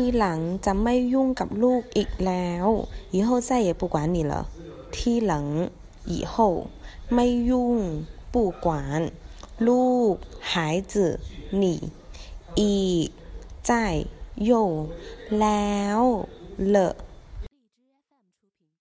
ทีหลังจะไม่ยุ่งกับลูกอีกแล้ว以后再也不管你了ทีหลัง以后ไม่ยุ่ง不管ลูก孩子你อีก在又แล้ว了